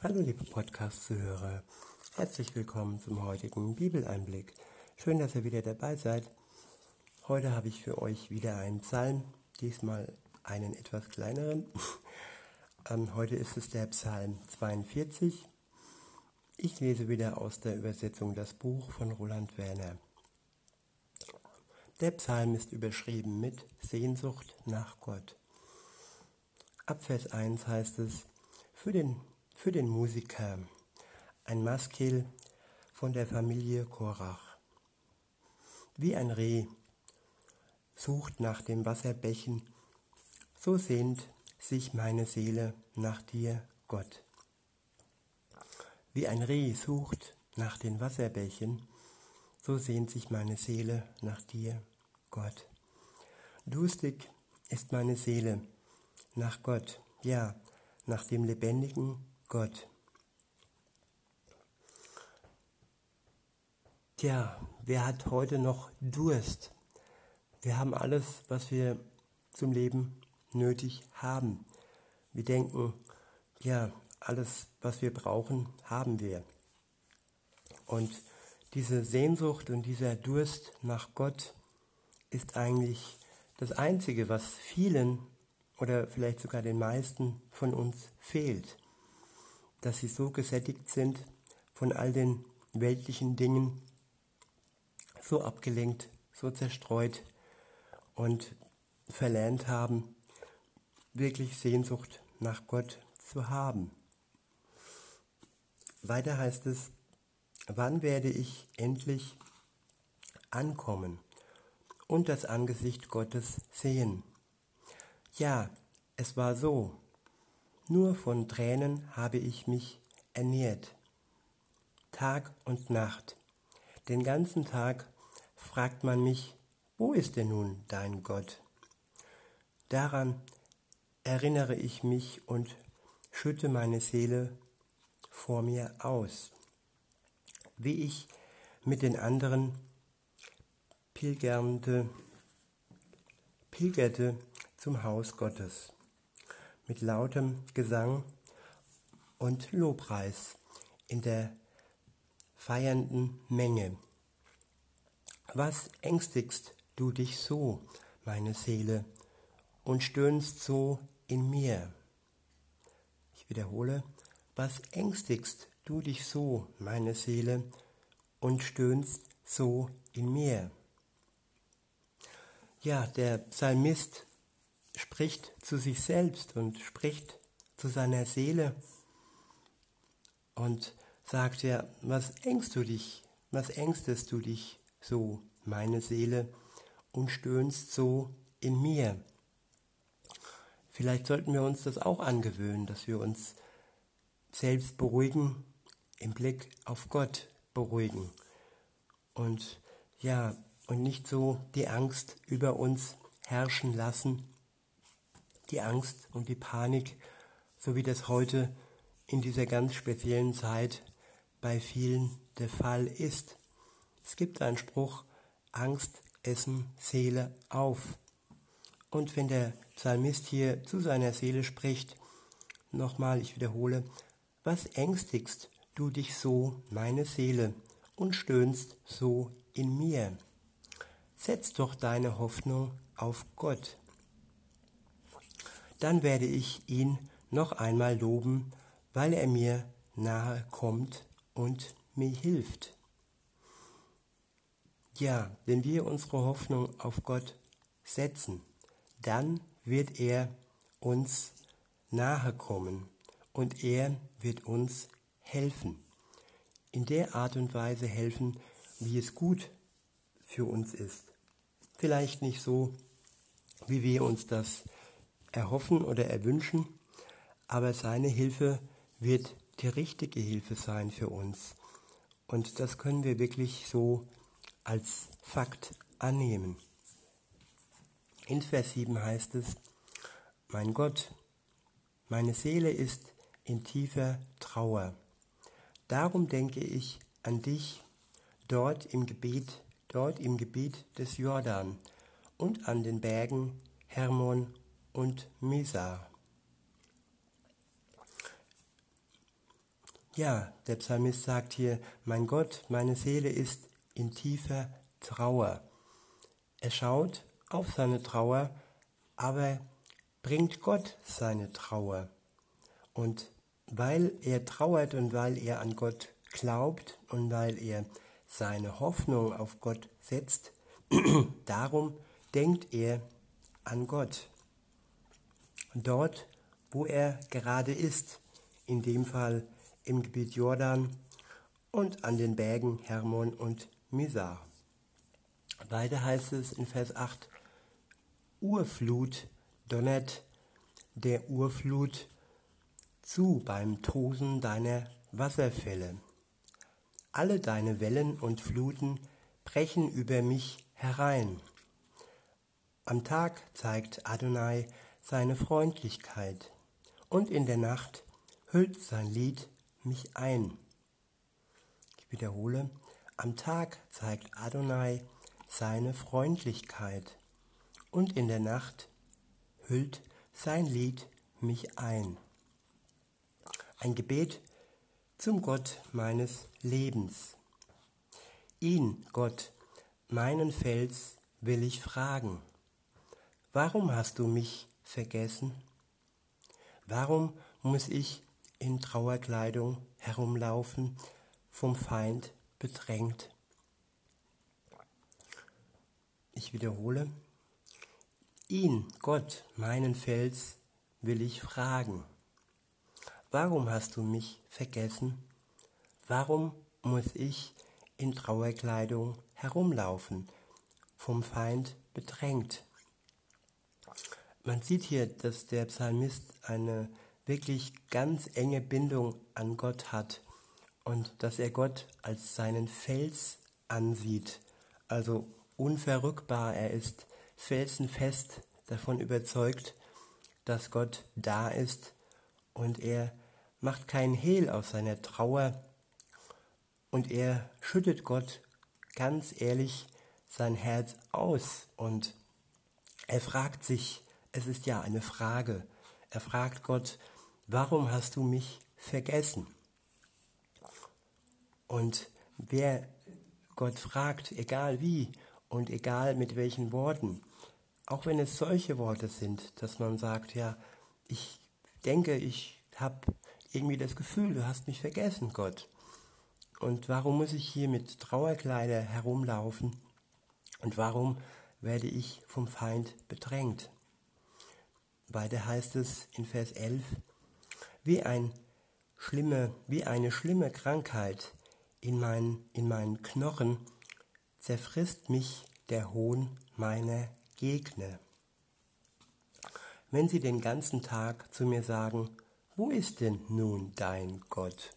Hallo liebe Podcast-Zuhörer, herzlich willkommen zum heutigen Bibeleinblick. Schön, dass ihr wieder dabei seid. Heute habe ich für euch wieder einen Psalm, diesmal einen etwas kleineren. Ähm, heute ist es der Psalm 42. Ich lese wieder aus der Übersetzung das Buch von Roland Werner. Der Psalm ist überschrieben mit Sehnsucht nach Gott. Ab Vers 1 heißt es, für den für den Musiker, ein Maskil von der Familie Korach. Wie ein Reh sucht nach dem Wasserbächen, so sehnt sich meine Seele nach dir, Gott. Wie ein Reh sucht nach den Wasserbächen, so sehnt sich meine Seele nach dir, Gott. Durstig ist meine Seele nach Gott, ja, nach dem lebendigen Gott. Tja, wer hat heute noch Durst? Wir haben alles, was wir zum Leben nötig haben. Wir denken, ja, alles, was wir brauchen, haben wir. Und diese Sehnsucht und dieser Durst nach Gott ist eigentlich das Einzige, was vielen oder vielleicht sogar den meisten von uns fehlt dass sie so gesättigt sind von all den weltlichen Dingen, so abgelenkt, so zerstreut und verlernt haben, wirklich Sehnsucht nach Gott zu haben. Weiter heißt es, wann werde ich endlich ankommen und das Angesicht Gottes sehen? Ja, es war so, nur von Tränen habe ich mich ernährt. Tag und Nacht. Den ganzen Tag fragt man mich, wo ist denn nun dein Gott? Daran erinnere ich mich und schütte meine Seele vor mir aus, wie ich mit den anderen pilgernde, pilgerte zum Haus Gottes mit lautem Gesang und Lobpreis in der feiernden Menge. Was ängstigst du dich so, meine Seele, und stöhnst so in mir? Ich wiederhole, was ängstigst du dich so, meine Seele, und stöhnst so in mir? Ja, der Psalmist spricht zu sich selbst und spricht zu seiner Seele und sagt ja, was ängst du dich, was ängstest du dich so, meine Seele, und stöhnst so in mir. Vielleicht sollten wir uns das auch angewöhnen, dass wir uns selbst beruhigen, im Blick auf Gott beruhigen. Und ja, und nicht so die Angst über uns herrschen lassen, die Angst und die Panik, so wie das heute in dieser ganz speziellen Zeit bei vielen der Fall ist. Es gibt einen Spruch, Angst essen Seele auf. Und wenn der Psalmist hier zu seiner Seele spricht, nochmal, ich wiederhole, was ängstigst du dich so, meine Seele, und stöhnst so in mir? Setz doch deine Hoffnung auf Gott dann werde ich ihn noch einmal loben, weil er mir nahe kommt und mir hilft. Ja, wenn wir unsere Hoffnung auf Gott setzen, dann wird er uns nahe kommen und er wird uns helfen. In der Art und Weise helfen, wie es gut für uns ist. Vielleicht nicht so, wie wir uns das erhoffen oder erwünschen, aber seine Hilfe wird die richtige Hilfe sein für uns. Und das können wir wirklich so als Fakt annehmen. In Vers 7 heißt es, mein Gott, meine Seele ist in tiefer Trauer. Darum denke ich an dich dort im Gebiet, dort im Gebiet des Jordan und an den Bergen Hermon und Misa. Ja, der Psalmist sagt hier, mein Gott, meine Seele ist in tiefer Trauer. Er schaut auf seine Trauer, aber bringt Gott seine Trauer. Und weil er trauert und weil er an Gott glaubt und weil er seine Hoffnung auf Gott setzt, darum denkt er an Gott. Dort, wo er gerade ist, in dem Fall im Gebiet Jordan und an den Bergen Hermon und Misar. Weiter heißt es in Vers 8, Urflut donnert der Urflut zu beim Tosen deiner Wasserfälle. Alle deine Wellen und Fluten brechen über mich herein. Am Tag zeigt Adonai seine Freundlichkeit und in der Nacht hüllt sein Lied mich ein. Ich wiederhole, am Tag zeigt Adonai seine Freundlichkeit und in der Nacht hüllt sein Lied mich ein. Ein Gebet zum Gott meines Lebens. Ihn, Gott, meinen Fels, will ich fragen. Warum hast du mich vergessen? Warum muss ich in Trauerkleidung herumlaufen, vom Feind bedrängt? Ich wiederhole, ihn, Gott, meinen Fels, will ich fragen. Warum hast du mich vergessen? Warum muss ich in Trauerkleidung herumlaufen, vom Feind bedrängt? Man sieht hier, dass der Psalmist eine wirklich ganz enge Bindung an Gott hat und dass er Gott als seinen Fels ansieht, also unverrückbar. Er ist felsenfest davon überzeugt, dass Gott da ist und er macht keinen Hehl aus seiner Trauer und er schüttet Gott ganz ehrlich sein Herz aus und er fragt sich, es ist ja eine Frage, er fragt Gott, warum hast du mich vergessen? Und wer Gott fragt, egal wie, und egal mit welchen Worten, auch wenn es solche Worte sind, dass man sagt, ja, ich denke, ich habe irgendwie das Gefühl, du hast mich vergessen, Gott. Und warum muss ich hier mit Trauerkleider herumlaufen? Und warum werde ich vom Feind bedrängt? Weiter heißt es in Vers 11, wie, ein schlimme, wie eine schlimme Krankheit in, mein, in meinen Knochen zerfrisst mich der Hohn meiner Gegner. Wenn sie den ganzen Tag zu mir sagen, wo ist denn nun dein Gott?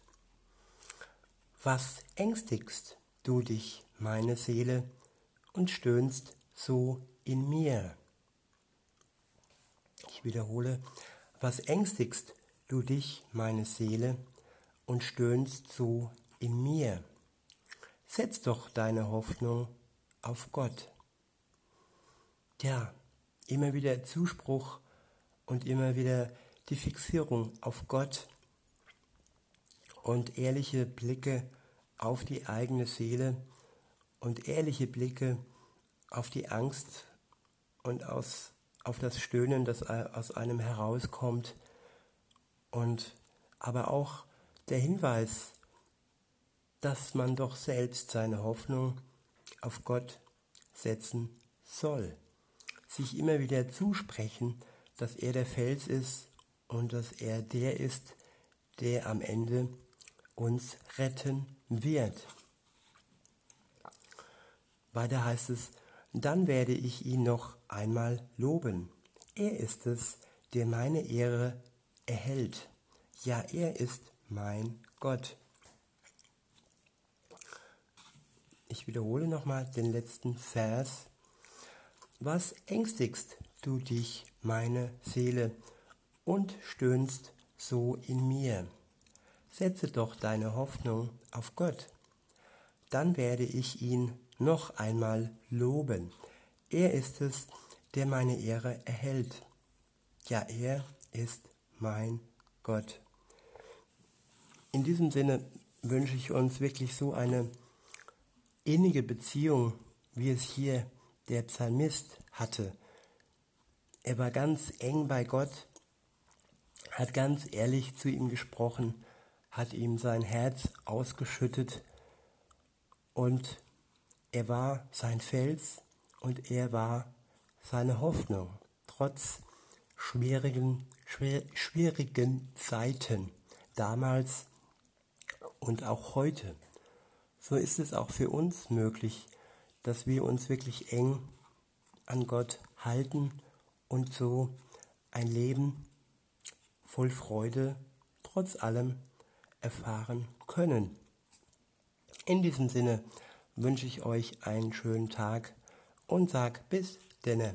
Was ängstigst du dich, meine Seele, und stöhnst so in mir? Ich wiederhole, was ängstigst du dich, meine Seele, und stöhnst so in mir? Setz doch deine Hoffnung auf Gott. Ja, immer wieder Zuspruch und immer wieder die Fixierung auf Gott und ehrliche Blicke auf die eigene Seele und ehrliche Blicke auf die Angst und aus, auf das Stöhnen, das aus einem herauskommt und aber auch der Hinweis, dass man doch selbst seine Hoffnung auf Gott setzen soll. Sich immer wieder zusprechen, dass er der Fels ist und dass er der ist, der am Ende uns retten wird. Weiter heißt es, dann werde ich ihn noch einmal loben. Er ist es, der meine Ehre erhält. Ja, er ist mein Gott. Ich wiederhole nochmal den letzten Vers. Was ängstigst du dich, meine Seele, und stöhnst so in mir? Setze doch deine Hoffnung auf Gott. Dann werde ich ihn noch einmal loben. Er ist es, der meine Ehre erhält. Ja, er ist mein Gott. in diesem Sinne wünsche ich uns wirklich so eine innige Beziehung, wie es hier der Psalmist hatte. Er war ganz eng bei Gott, hat ganz ehrlich zu ihm gesprochen, hat ihm sein Herz ausgeschüttet und er war sein Fels und er war seine Hoffnung, trotz schwierigen, schwer, schwierigen Zeiten damals und auch heute. So ist es auch für uns möglich, dass wir uns wirklich eng an Gott halten und so ein Leben voll Freude trotz allem erfahren können. In diesem Sinne wünsche ich euch einen schönen Tag und sag bis denne.